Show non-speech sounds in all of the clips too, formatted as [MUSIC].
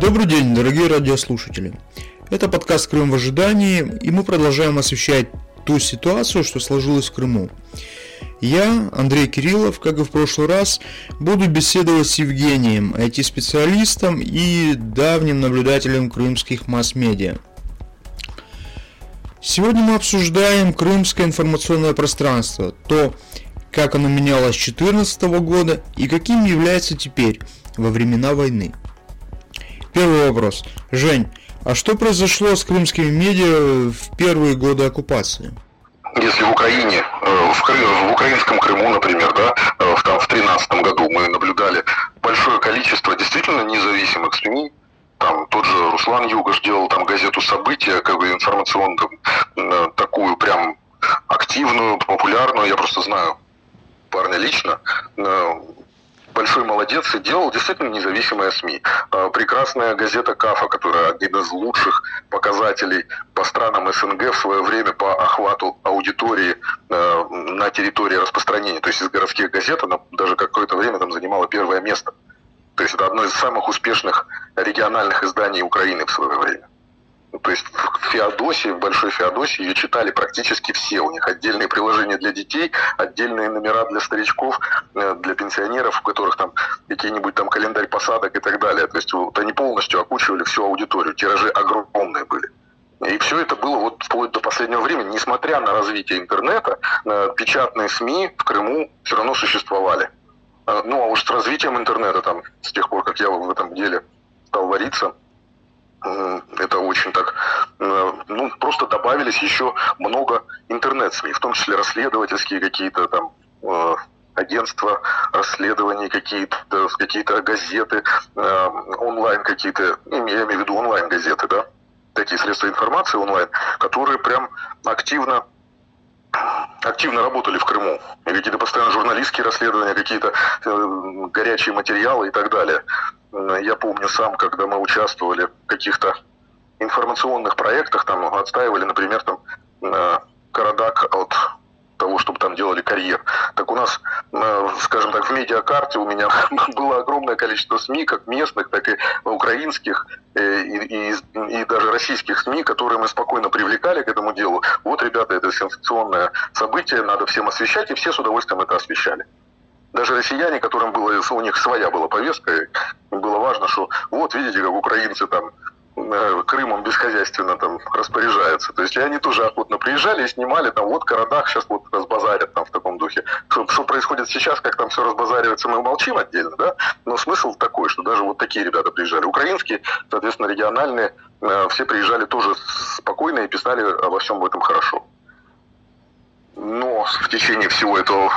Добрый день, дорогие радиослушатели. Это подкаст «Крым в ожидании», и мы продолжаем освещать ту ситуацию, что сложилась в Крыму. Я, Андрей Кириллов, как и в прошлый раз, буду беседовать с Евгением, IT-специалистом и давним наблюдателем крымских масс-медиа. Сегодня мы обсуждаем крымское информационное пространство, то, как оно менялось с 2014 года и каким является теперь, во времена войны. Первый вопрос. Жень, а что произошло с крымскими медиа в первые годы оккупации? Если в Украине, э, в, Крым, в украинском Крыму, например, да, э, в, там, в 2013 году мы наблюдали большое количество действительно независимых СМИ, там тот же Руслан Югош делал там газету «События», как бы информационную, э, такую прям активную, популярную, я просто знаю парня лично, большой молодец и делал действительно независимые СМИ. А, прекрасная газета «Кафа», которая один из лучших показателей по странам СНГ в свое время по охвату аудитории а, на территории распространения. То есть из городских газет она даже какое-то время там занимала первое место. То есть это одно из самых успешных региональных изданий Украины в свое время. Ну, то есть в Феодосии, в Большой Феодосии ее читали практически все. У них отдельные приложения для детей, отдельные номера для старичков, э, для пенсионеров, у которых там какие-нибудь там календарь посадок и так далее. То есть вот они полностью окучивали всю аудиторию. Тиражи огромные были. И все это было вот вплоть до последнего времени. Несмотря на развитие интернета, печатные СМИ в Крыму все равно существовали. Э, ну а уж с развитием интернета, там, с тех пор, как я в этом деле стал вариться, это очень так, э, ну, просто добавились еще много интернет-СМИ, в том числе расследовательские какие-то там э, агентства расследований, какие-то какие газеты, э, онлайн какие-то, я имею в виду онлайн-газеты, да, такие средства информации онлайн, которые прям активно активно работали в Крыму. Какие-то постоянно журналистские расследования, какие-то горячие материалы и так далее. Я помню сам, когда мы участвовали в каких-то информационных проектах, там отстаивали, например, там э, Карадак от того, чтобы там делали карьер. Так у нас, э, скажем так, в медиакарте у меня [LAUGHS] было огромное количество СМИ, как местных, так и украинских, э, и, и, и даже российских СМИ, которые мы спокойно привлекали к этому делу. Вот, ребята, это сенсационное событие, надо всем освещать, и все с удовольствием это освещали. Даже россияне, которым было, у них своя была повестка, было важно, что вот, видите, как украинцы там Э, Крымом бесхозяйственно там распоряжаются. То есть они тоже охотно приезжали и снимали там вот Карадах сейчас вот разбазарят там в таком духе. Что, что происходит сейчас, как там все разбазаривается, мы молчим отдельно, да? Но смысл такой, что даже вот такие ребята приезжали. Украинские, соответственно, региональные, э, все приезжали тоже спокойно и писали обо всем этом хорошо. Но в течение всего этого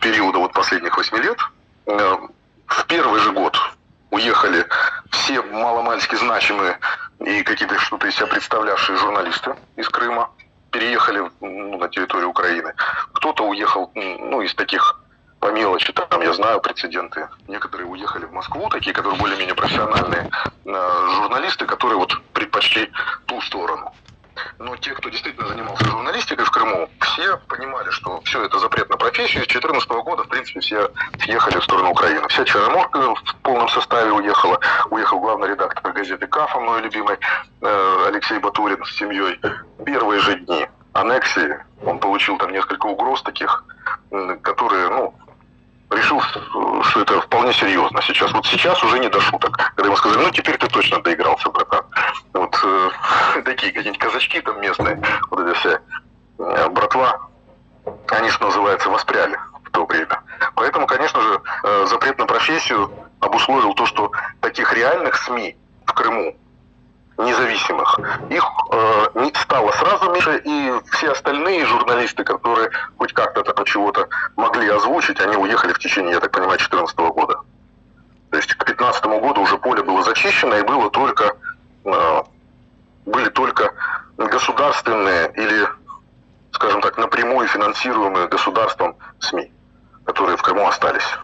периода вот последних восьми лет э, в первый же год уехали все маломальски значимые и какие-то что-то из себя представлявшие журналисты из Крыма, переехали ну, на территорию Украины. Кто-то уехал ну, из таких по мелочи, там я знаю прецеденты. Некоторые уехали в Москву, такие, которые более-менее профессиональные э, журналисты, которые вот предпочли ту сторону. Но те, кто действительно занимался журналистикой в Крыму, все понимали, что все это запрет на профессию. С 2014 года, в принципе, все съехали в сторону Украины. Вся Черноморка в полном составе уехала. Уехал главный редактор газеты «Кафа», мой любимый, э, Алексей Батурин с семьей. Первые же дни аннексии он получил там несколько угроз таких, которые, ну, решил, что это вполне серьезно сейчас. Вот сейчас уже не до шуток. Когда ему сказали, ну теперь ты точно доигрался, братан. Вот э, [LAUGHS] такие какие-нибудь казачки там местные, вот эти все э, братва, они, что называется, воспряли в то время. Поэтому, конечно же, э, запрет на профессию обусловил то, что таких реальных СМИ в Крыму независимых. Их э, не стало сразу меньше, и все остальные журналисты, которые хоть как-то там чего-то могли озвучить, они уехали в течение, я так понимаю, 2014 года. То есть к 2015 году уже поле было зачищено, и было только, э, были только государственные или, скажем так, напрямую финансируемые государством СМИ, которые в Крыму остались.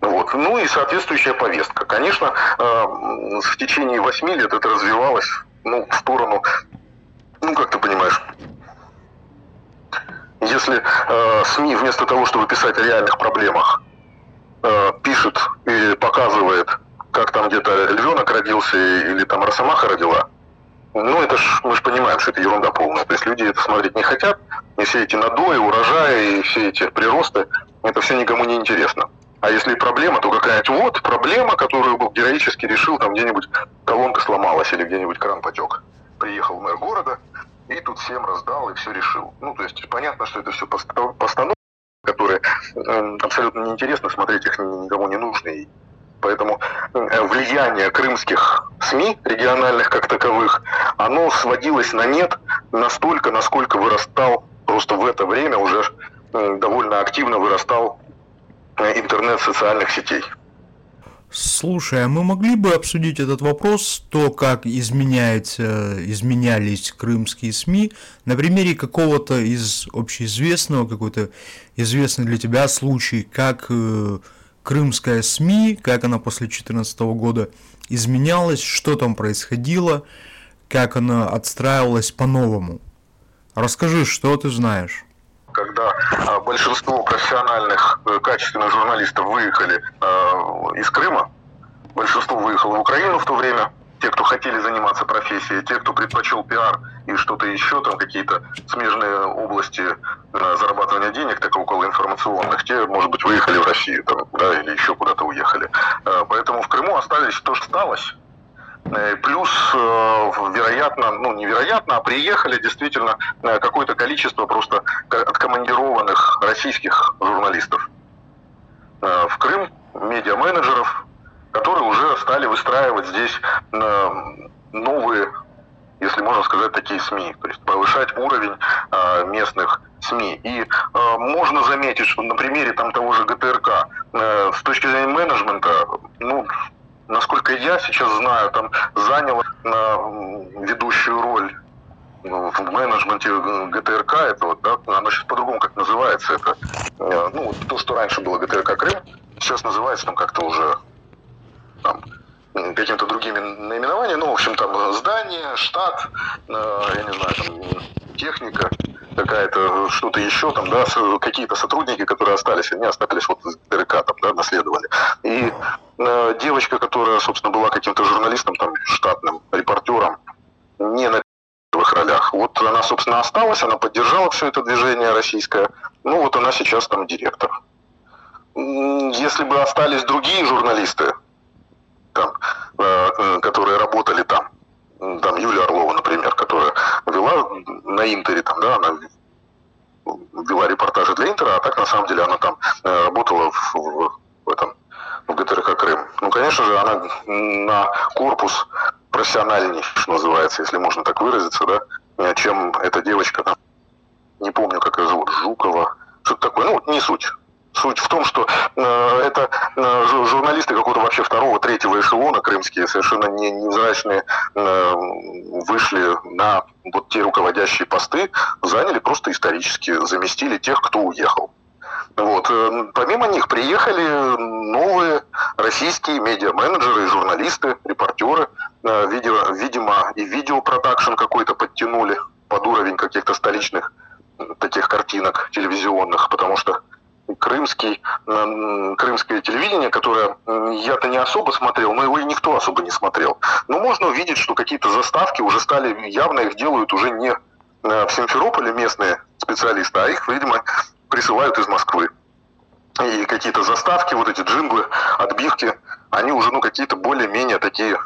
Вот. Ну и соответствующая повестка. Конечно, э, в течение восьми лет это развивалось ну, в сторону, ну как ты понимаешь, если э, СМИ вместо того, чтобы писать о реальных проблемах, э, пишет и показывает, как там где-то львенок родился или там росомаха родила. Ну, это ж, мы же понимаем, что это ерунда полная. То есть люди это смотреть не хотят, и все эти надои, урожаи, и все эти приросты, это все никому не интересно. А если проблема, то какая-нибудь вот проблема, которую бы героически решил, там где-нибудь колонка сломалась или где-нибудь кран потек. Приехал мэр города, и тут всем раздал и все решил. Ну, то есть понятно, что это все постановки, которые э, абсолютно неинтересно смотреть, их никому не нужны. Поэтому э, влияние крымских СМИ, региональных как таковых, оно сводилось на нет настолько, насколько вырастал просто в это время уже э, довольно активно вырастал интернет социальных сетей. Слушай, а мы могли бы обсудить этот вопрос, то, как изменяется, изменялись крымские СМИ, на примере какого-то из общеизвестного, какой-то известный для тебя случай, как э, крымская СМИ, как она после 2014 года изменялась, что там происходило, как она отстраивалась по-новому. Расскажи, что ты знаешь когда а, большинство профессиональных, э, качественных журналистов выехали а, из Крыма, большинство выехало в Украину в то время, те, кто хотели заниматься профессией, те, кто предпочел пиар и что-то еще, там какие-то смежные области э, зарабатывания денег, так около информационных, те, может быть, выехали в Россию там, да, или еще куда-то уехали. Э, поэтому в Крыму остались то, что осталось. Э, плюс, э, вероятно, ну невероятно, а приехали действительно э, какое-то количество просто откомандированных российских журналистов в Крым, медиа-менеджеров, которые уже стали выстраивать здесь новые, если можно сказать, такие СМИ, то есть повышать уровень местных СМИ. И можно заметить, что на примере там того же ГТРК с точки зрения менеджмента, ну, насколько я сейчас знаю, там заняла ведущую роль ну, в менеджменте ГТРК, это вот, да, оно сейчас по-другому как называется, это, э, ну, то, что раньше было ГТРК Крым, сейчас называется там как-то уже там, каким-то другими наименованиями, ну, в общем, там здание, штат, э, я не знаю, там техника, какая-то, что-то еще там, да, какие-то сотрудники, которые остались, они остались вот ДРК там, да, наследовали. И девочка, которая, собственно, была каким-то журналистом, там, штатным репортером, не на первых ролях. Вот она, собственно, осталась, она поддержала все это движение российское. Ну, вот она сейчас там директор. Если бы остались другие журналисты, там, э, э которые работали там, там Юлия Орлова, например, которая вела на Интере, там, да, она вела репортажи для Интера, а так на самом деле она там э, работала в, в, в этом в ГТРК Крым. Ну, конечно же, она на корпус профессиональней, что называется, если можно так выразиться, да, чем эта девочка, там, не помню, как ее зовут, Жукова, что-то такое, ну, не суть. Суть в том, что э, это э, журналисты какого-то вообще второго, третьего эшелона крымские, совершенно не, невзрачные, э, вышли на вот те руководящие посты, заняли просто исторически, заместили тех, кто уехал. Вот. Э, помимо них приехали новые российские медиа-менеджеры, журналисты, репортеры. Э, видимо, видимо, и видеопродакшн какой-то подтянули под уровень каких-то столичных таких картинок телевизионных, потому что крымский, крымское телевидение, которое я-то не особо смотрел, но его и никто особо не смотрел. Но можно увидеть, что какие-то заставки уже стали, явно их делают уже не э, в Симферополе местные специалисты, а их, видимо, присылают из Москвы. И какие-то заставки, вот эти джинглы, отбивки, они уже, ну, какие-то более-менее такие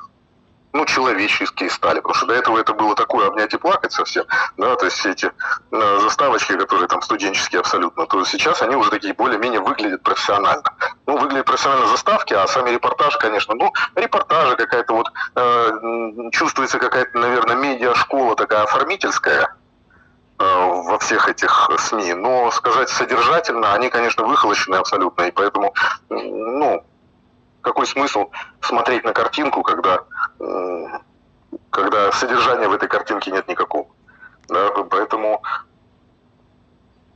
ну, человеческие стали, потому что до этого это было такое обнять и плакать совсем, да, то есть все эти э, заставочки, которые там студенческие абсолютно, то сейчас они уже такие более-менее выглядят профессионально. Ну, выглядят профессионально заставки, а сами репортажи, конечно, ну, репортажи какая-то вот, э, чувствуется какая-то, наверное, медиа-школа такая оформительская, во всех этих СМИ, но сказать содержательно, они, конечно, выхолощены абсолютно, и поэтому, ну, какой смысл смотреть на картинку, когда, когда содержания в этой картинке нет никакого. Да, поэтому,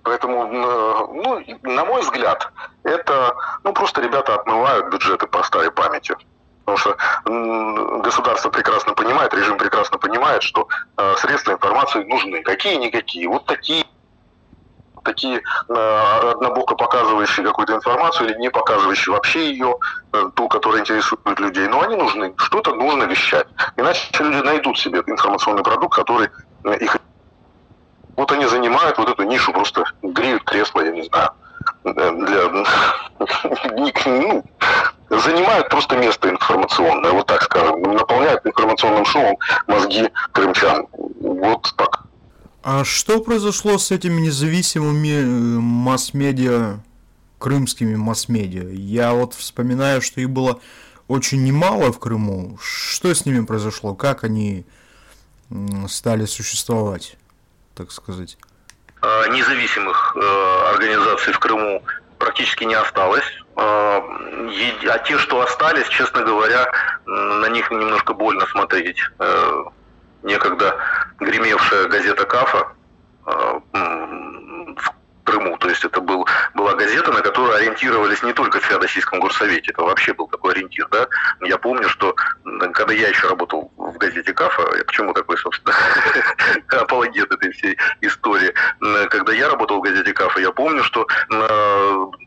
поэтому, ну, на мой взгляд, это, ну, просто ребята отмывают бюджеты по старой памяти. Потому что государство прекрасно понимает, режим прекрасно понимает, что э, средства информации нужны. Какие-никакие. Вот такие такие э, однобоко показывающие какую-то информацию или не показывающие вообще ее, э, ту, которая интересует людей. Но они нужны. Что-то нужно вещать. Иначе люди найдут себе информационный продукт, который э, их... Вот они занимают вот эту нишу, просто греют кресло, я не знаю, для... [LAUGHS] ну, занимают просто место информационное, вот так скажем, наполняют информационным шумом мозги крымчан. Вот так. А что произошло с этими независимыми э, масс-медиа, крымскими масс-медиа? Я вот вспоминаю, что их было очень немало в Крыму. Что с ними произошло? Как они стали существовать, так сказать? А, независимых э, организаций в Крыму практически не осталось. А, а те, что остались, честно говоря, на них немножко больно смотреть. Э, некогда гремевшая газета «Кафа» э, в Крыму. То есть это был, была газета, на которую ориентировались не только в Феодосийском горсовете, это вообще был такой ориентир. Да? Я помню, что когда я еще работал в газете КАФа, почему такой, собственно, [LAUGHS] апологет этой всей истории, когда я работал в газете КАФа, я помню, что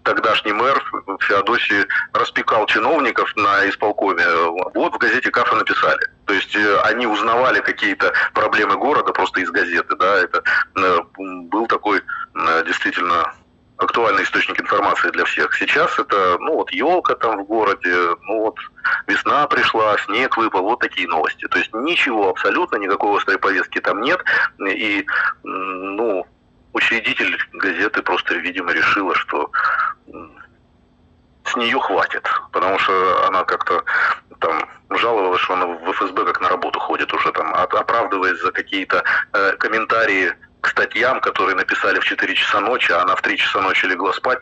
тогдашний мэр Феодосии распекал чиновников на исполкоме. Вот в газете КАФа написали. То есть э, они узнавали какие-то проблемы города просто из газеты. Да? Это э, был такой э, действительно актуальный источник информации для всех. Сейчас это, ну вот елка там в городе, ну вот весна пришла, снег выпал, вот такие новости. То есть ничего абсолютно, никакой острой повестки там нет. И, ну, учредитель газеты просто, видимо, решила, что с нее хватит, потому что она как-то там жаловалась, что она в ФСБ как на работу ходит уже там, оправдываясь за какие-то э, комментарии к статьям, которые написали в 4 часа ночи, а она в 3 часа ночи легла спать,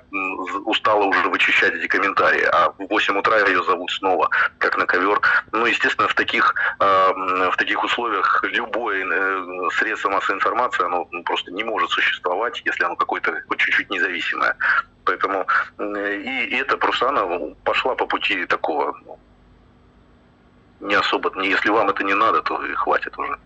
устала уже вычищать эти комментарии, а в 8 утра ее зовут снова, как на ковер. Ну, естественно, в таких, в таких условиях любое э, средство массовой информации, оно просто не может существовать, если оно какое-то хоть чуть-чуть независимое. Поэтому и, и эта просто она пошла по пути такого ну, не особо, если вам это не надо, то и хватит уже.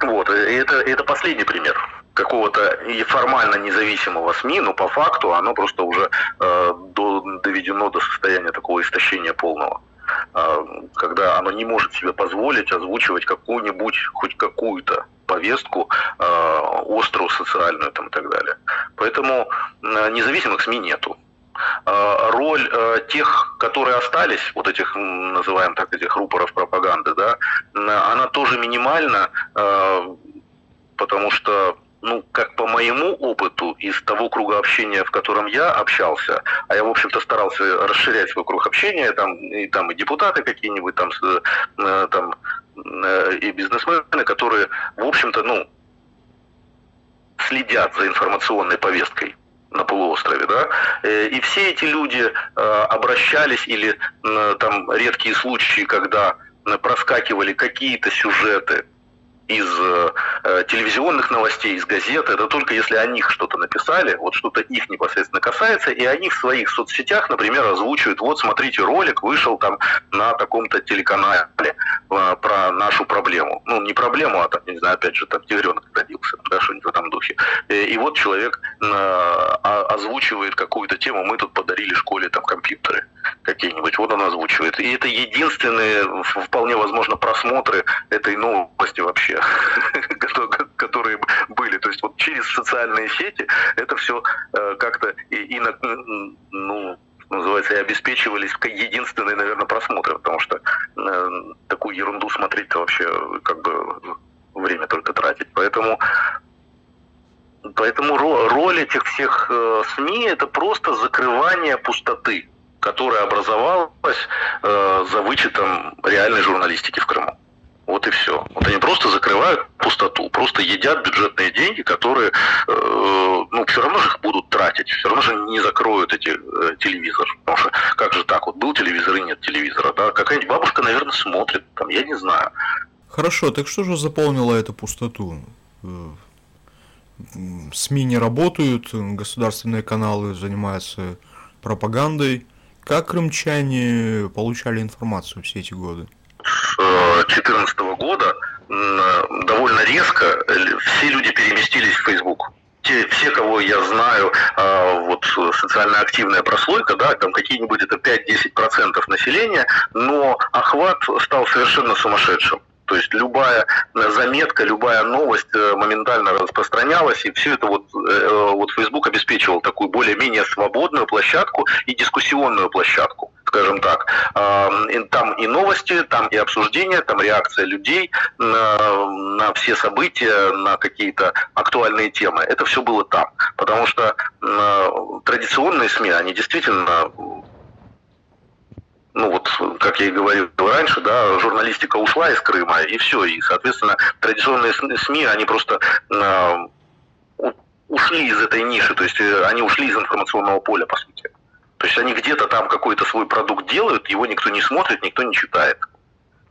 Вот, и это, это последний пример какого-то формально независимого СМИ, но по факту оно просто уже э, до, доведено до состояния такого истощения полного. Э, когда оно не может себе позволить озвучивать какую-нибудь, хоть какую-то повестку э, острую, социальную там, и так далее. Поэтому э, независимых СМИ нету. Э, роль э, тех, которые остались, вот этих, называем так, этих рупоров пропаганды, да, она тоже минимальна, э, потому что ну, как по моему опыту, из того круга общения, в котором я общался, а я, в общем-то, старался расширять свой круг общения, там и, там, и депутаты какие-нибудь, там, там и бизнесмены, которые, в общем-то, ну, следят за информационной повесткой на полуострове, да, э, и все эти люди э, обращались или там редкие случаи, когда проскакивали какие-то сюжеты из э, телевизионных новостей, из газет, это только если о них что-то написали, вот что-то их непосредственно касается, и они в своих соцсетях, например, озвучивают, вот смотрите, ролик вышел там на таком-то телеканале э, про нашу проблему. Ну, не проблему, а там, не знаю, опять же, там тигренок родился, да, что-нибудь в этом духе. И, э, и вот человек э, озвучивает какую-то тему, мы тут подарили школе там компьютеры какие-нибудь, вот он озвучивает. И это единственные, вполне возможно, просмотры этой новости вообще [LAUGHS] которые были. То есть вот через социальные сети это все э, как-то и, и ну, называется, и обеспечивались единственные, наверное, просмотры, потому что э, такую ерунду смотреть-то вообще как бы время только тратить. Поэтому Поэтому роль этих всех э, СМИ это просто закрывание пустоты, которая образовалась э, за вычетом реальной журналистики в Крыму. Вот и все. Вот они просто закрывают пустоту, просто едят бюджетные деньги, которые, э, ну, все равно же их будут тратить, все равно же не закроют эти э, телевизор. Потому что как же так, вот был телевизор и нет телевизора, да? Какая-нибудь бабушка, наверное, смотрит, там, я не знаю. Хорошо, так что же заполнило эту пустоту? Э, СМИ не работают, государственные каналы занимаются пропагандой. Как крымчане получали информацию все эти годы? 2014 года довольно резко все люди переместились в Facebook. те, все, кого я знаю, э, вот социально активная прослойка, да, там какие-нибудь это 5-10% населения, но охват стал совершенно сумасшедшим. То есть любая заметка, любая новость э, моментально распространялась, и все это вот, э, вот Facebook обеспечивал такую более-менее свободную площадку и дискуссионную площадку скажем так. Там и новости, там и обсуждения, там реакция людей на, на все события, на какие-то актуальные темы. Это все было там. Потому что традиционные СМИ, они действительно ну вот, как я и говорил раньше, да, журналистика ушла из Крыма, и все. И, соответственно, традиционные СМИ, они просто э, ушли из этой ниши, то есть э, они ушли из информационного поля, по сути. То есть они где-то там какой-то свой продукт делают, его никто не смотрит, никто не читает.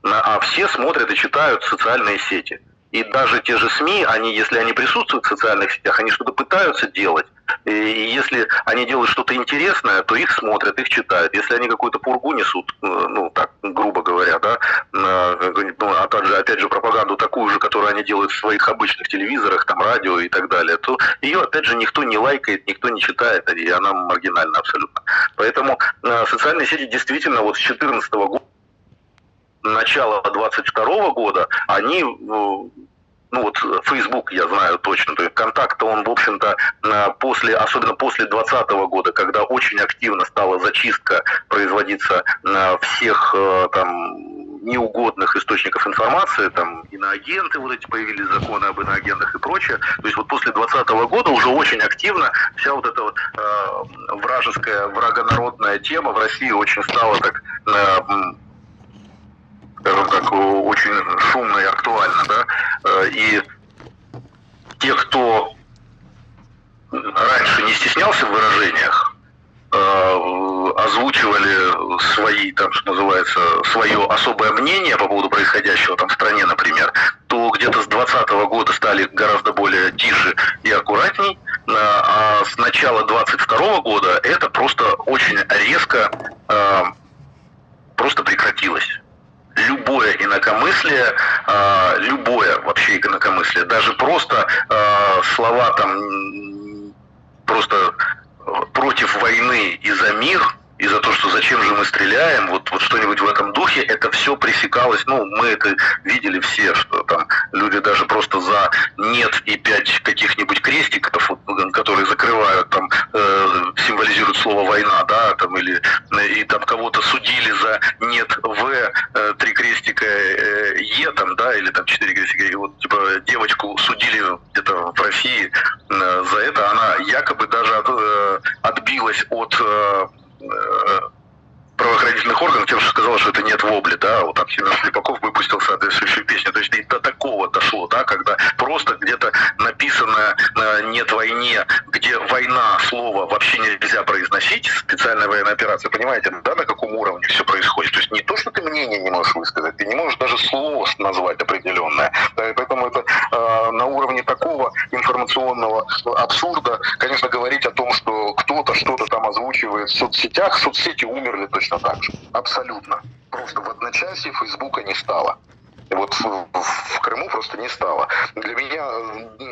А все смотрят и читают социальные сети. И даже те же СМИ, они, если они присутствуют в социальных сетях, они что-то пытаются делать. И если они делают что-то интересное, то их смотрят, их читают. Если они какую-то пургу несут, э, ну, так, грубо говоря, да, ну, а также, опять же, пропаганду такую же, которую они делают в своих обычных телевизорах, там, радио и так далее, то ее, опять же, никто не лайкает, никто не читает, и она маргинальна абсолютно. Поэтому э, социальные сети действительно вот с 2014 года начала 22 года, они э, ну вот Facebook я знаю точно, то есть контакт он, в общем-то, после, особенно после 2020 года, когда очень активно стала зачистка производиться всех э, там неугодных источников информации, там иноагенты вот эти появились, законы об иноагентах и прочее. То есть вот после 2020 года уже очень активно вся вот эта вот э, вражеская, врагонародная тема в России очень стала так э, скажем так, очень шумно и актуально, да, э, и те, кто раньше не стеснялся в выражениях, э, озвучивали свои, там, что называется, свое особое мнение по поводу происходящего там в стране, например, то где-то с 2020 года стали гораздо более тише и аккуратней, э, а с начала 2022 года это просто очень резко просто прекратилось любое инакомыслие, э, любое вообще инакомыслие, даже просто э, слова там просто против войны и за мир, и за то, что зачем же мы стреляем, вот, вот что-нибудь в этом духе, это все пресекалось, ну, мы это видели все, что там люди даже просто за нет и пять каких-нибудь крестиков, которые закрывают, там, э, символизируют слово война, да, там, или и там кого-то судили за нет в, э, три крестика э, е, там, да, или там четыре крестика, и вот, типа, девочку судили где-то в России э, за это, она якобы даже от, э, отбилась от э, Э, правоохранительных органов тем, что сказал, что это нет вобли, да, вот там Семен Слепаков выпустил соответствующую песню, то есть и до такого дошло, да, когда просто где-то написано «нет войне», где война, слово вообще нельзя произносить, специальная военная операция, понимаете, да, на каком уровне все происходит, то есть не то, что ты мнение не можешь высказать, ты не можешь даже слово назвать определенное, да, и поэтому это э, на уровне такого информационного абсурда, конечно, говорить о том, что кто-то что-то там озвучивает в соцсетях, соцсети умерли точно так же. Абсолютно. Просто в одночасье Фейсбука не стало. Вот в, Крыму просто не стало. Для меня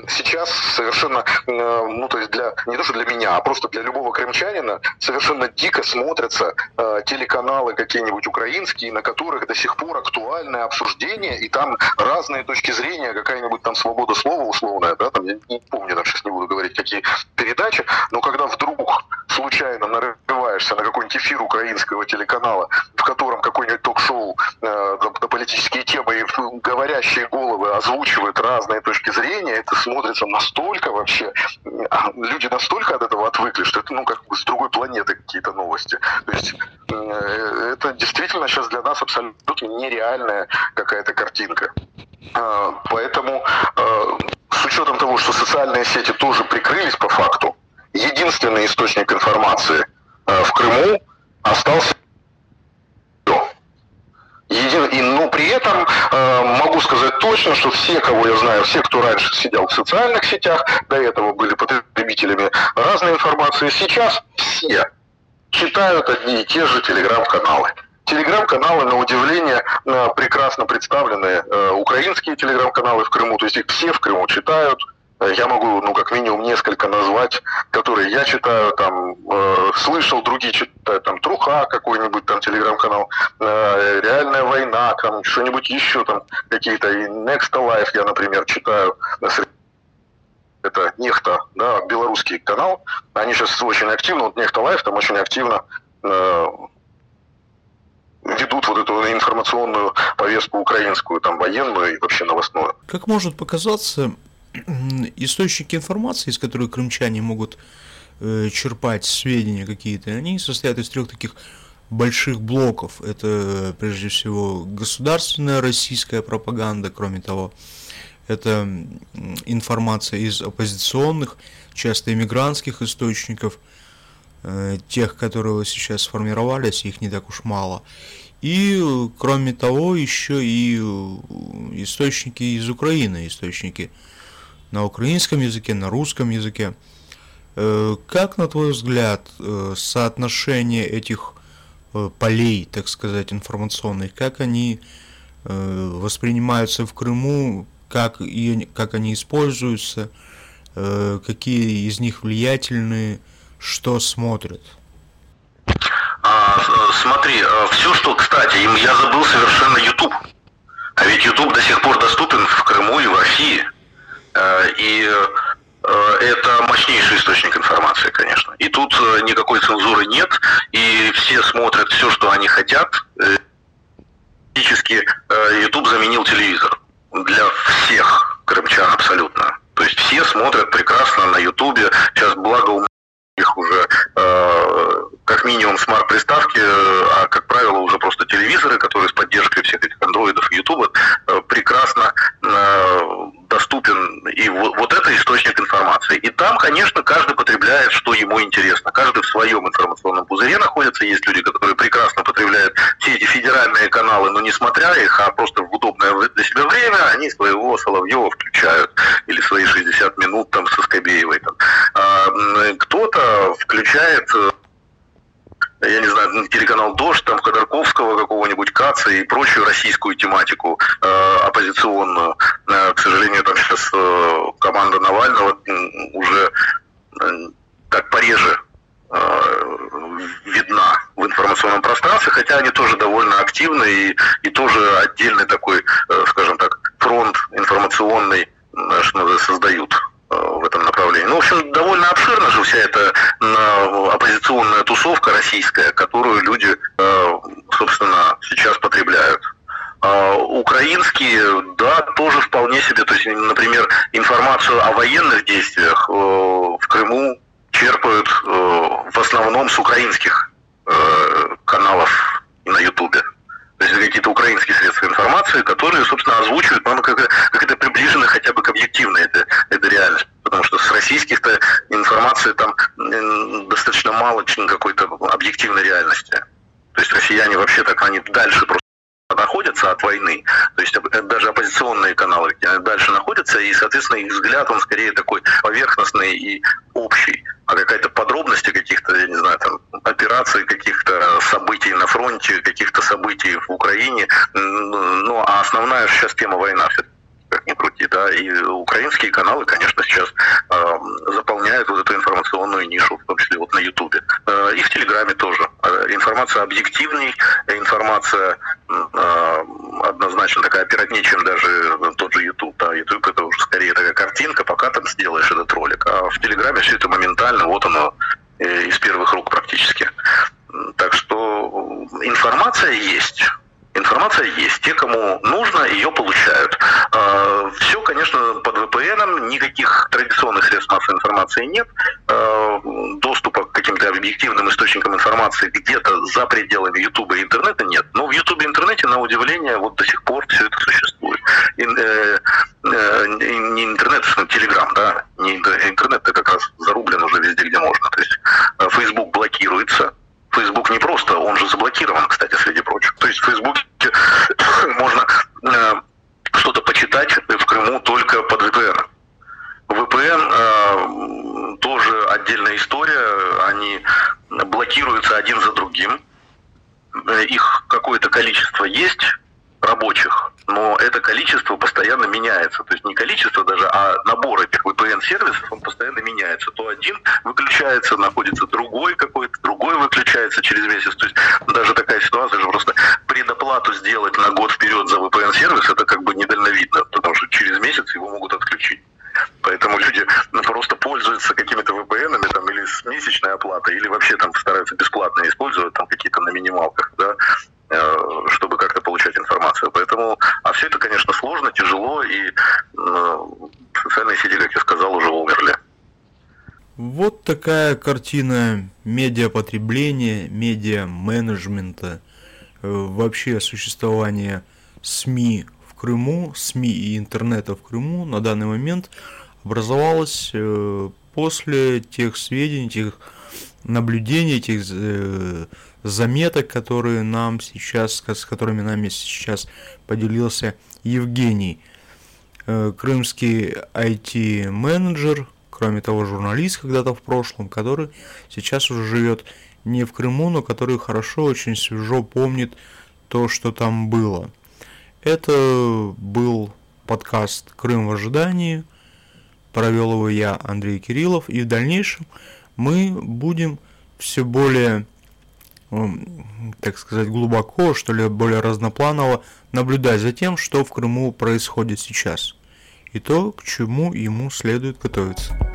сейчас совершенно, ну то есть для не то что для меня, а просто для любого крымчанина совершенно дико смотрятся э, телеканалы какие-нибудь украинские, на которых до сих пор актуальное обсуждение, и там разные точки зрения, какая-нибудь там свобода слова условная, да, там я не помню, там сейчас не буду говорить, какие передачи, но когда вдруг случайно нарываешься на какой-нибудь эфир украинского телеканала, в котором какой-нибудь ток-шоу э, на политические темы и говорящие головы озвучивают разные точки зрения, это смотрится настолько вообще, а, люди настолько от этого отвыкли, что это ну как бы с другой планеты какие-то новости. То есть э, это действительно сейчас для нас абсолютно нереальная какая-то картинка. Э, поэтому э, с учетом того, что социальные сети тоже прикрылись по факту, единственный источник информации в Крыму остался. И, но при этом э, могу сказать точно, что все, кого я знаю, все, кто раньше сидел в социальных сетях, до этого были потребителями разной информации, сейчас все читают одни и те же телеграм-каналы. Телеграм-каналы, на удивление, прекрасно представлены. Э, украинские телеграм-каналы в Крыму, то есть их все в Крыму читают, я могу, ну, как минимум, несколько назвать, которые я читаю, там, э, слышал, другие читают, там, Труха какой-нибудь, там, телеграм-канал, э, Реальная война, там, что-нибудь еще, там, какие-то, и Nexta Live я, например, читаю, это Нехта, да, белорусский канал, они сейчас очень активно, вот Нехта Live там очень активно э, ведут вот эту информационную повестку украинскую, там, военную и вообще новостную. Как может показаться, источники информации, из которых крымчане могут э, черпать сведения какие-то, они состоят из трех таких больших блоков. Это прежде всего государственная российская пропаганда, кроме того, это информация из оппозиционных, часто иммигрантских источников, э, тех, которые сейчас сформировались, их не так уж мало. И, кроме того, еще и э, источники из Украины, источники на украинском языке, на русском языке. Э, как, на твой взгляд, соотношение этих полей, так сказать, информационных, как они воспринимаются в Крыму как, и, как они используются, э, какие из них влиятельные, что смотрят? А, смотри, э, все, что, кстати, я забыл совершенно YouTube. А ведь YouTube до сих пор доступен в Крыму и в России. Э, и это мощнейший источник информации, конечно. И тут никакой цензуры нет, и все смотрят все, что они хотят. Фактически YouTube заменил телевизор для всех крымчан абсолютно. То есть все смотрят прекрасно на Ютубе. Сейчас, благо, у них уже э, как минимум смарт-приставки, а как правило уже просто телевизоры, которые с поддержкой всех этих андроидов и ютуба э, прекрасно э, доступен. И вот, это источник информации. И там, конечно, каждый потребляет, что ему интересно. Каждый в своем информационном пузыре находится. Есть люди, которые прекрасно потребляют все эти федеральные каналы, но не смотря их, а просто в удобное для себя время, они своего Соловьева включают. Или свои 60 минут там со Скобеевой. А, кто-то включает э, я не знаю, телеканал «Дождь», там Ходорковского какого-нибудь, Каца и прочую российскую тематику э, оппозиционную. Э, к сожалению, там сейчас э, команда Навального уже э, так пореже э, видна в информационном пространстве, хотя они тоже довольно активны и, и тоже отдельный такой, э, скажем так, фронт информационный э, создают. Э, в этом направлении. Ну, в общем, довольно обширна же вся эта оппозиционная тусовка российская, которую люди, э, собственно, сейчас потребляют. А украинские, да, тоже вполне себе, то есть, например, информацию о военных действиях э, в Крыму черпают в основном с украинских каналов на Ютубе. То есть какие-то украинские средства информации, которые, собственно, озвучивают, но как, как это приближено хотя бы к объективной это, это реальность. Потому что с российских-то информации там достаточно мало какой-то объективной реальности. То есть россияне вообще так, они дальше просто находятся от войны, то есть даже оппозиционные каналы дальше находятся, и, соответственно, их взгляд, он скорее такой поверхностный и общий, а какая-то подробности каких-то, я не знаю, там, операций, каких-то событий на фронте, каких-то событий в Украине, ну, а основная сейчас тема война все как ни крути, да, и украинские каналы, конечно, сейчас э, заполняют вот эту информационную нишу, в том числе вот на Ютубе. Э, и в Телеграме тоже. Э, информация объективней, информация э, однозначно такая оперативнее, чем даже тот же Ютуб. Да. Ютуб это уже скорее такая картинка, пока там сделаешь этот ролик. А в Телеграме все это моментально, вот оно э, из первых рук практически. Так что информация есть. Информация есть. Те, кому нужно, ее получают. А, Все, конечно, под VPN, никаких традиционных средств массовой информации нет. А, доступа к каким-то объективным источникам информации где-то за пределами YouTube и интернета нет. Но в YouTube и интернете, на удивление, вот до сих пор все это существует. И, э, э, не интернет, а Телеграм, да, не интернет, это как раз зарублен уже везде, где можно. То есть э, Facebook блокируется, Facebook не просто, он же заблокирован, кстати, среди прочих. То есть в Facebook [COUGHS] можно э, что-то почитать в Крыму только под VPN. VPN э, тоже отдельная история, они блокируются один за другим. Их какое-то количество есть, рабочих, но это количество постоянно меняется. То есть не количество даже, а набор этих VPN-сервисов, он постоянно меняется. То один выключается, находится другой какой-то, другой выключается через месяц. То есть даже такая ситуация, что просто предоплату сделать на год вперед за VPN-сервис, это как бы недальновидно, потому что через месяц его могут отключить. Поэтому люди просто пользуются какими-то VPN-ами там, или с месячной оплатой, или вообще там стараются бесплатно использовать там какие-то на минималках, да, э, чтобы как-то получать информацию. Поэтому, а все это, конечно, сложно, тяжело, и э, социальные сети, как я сказал, уже умерли. Вот такая картина медиапотребления, медиа-менеджмента, э, вообще существования СМИ в Крыму, СМИ и интернета в Крыму на данный момент образовалась э, после тех сведений, тех наблюдений, тех э, заметок, которые нам сейчас, с которыми нами сейчас поделился Евгений, крымский IT-менеджер, кроме того, журналист когда-то в прошлом, который сейчас уже живет не в Крыму, но который хорошо, очень свежо помнит то, что там было. Это был подкаст «Крым в ожидании». Провел его я, Андрей Кириллов. И в дальнейшем мы будем все более, так сказать, глубоко, что ли, более разнопланово наблюдать за тем, что в Крыму происходит сейчас. И то, к чему ему следует готовиться.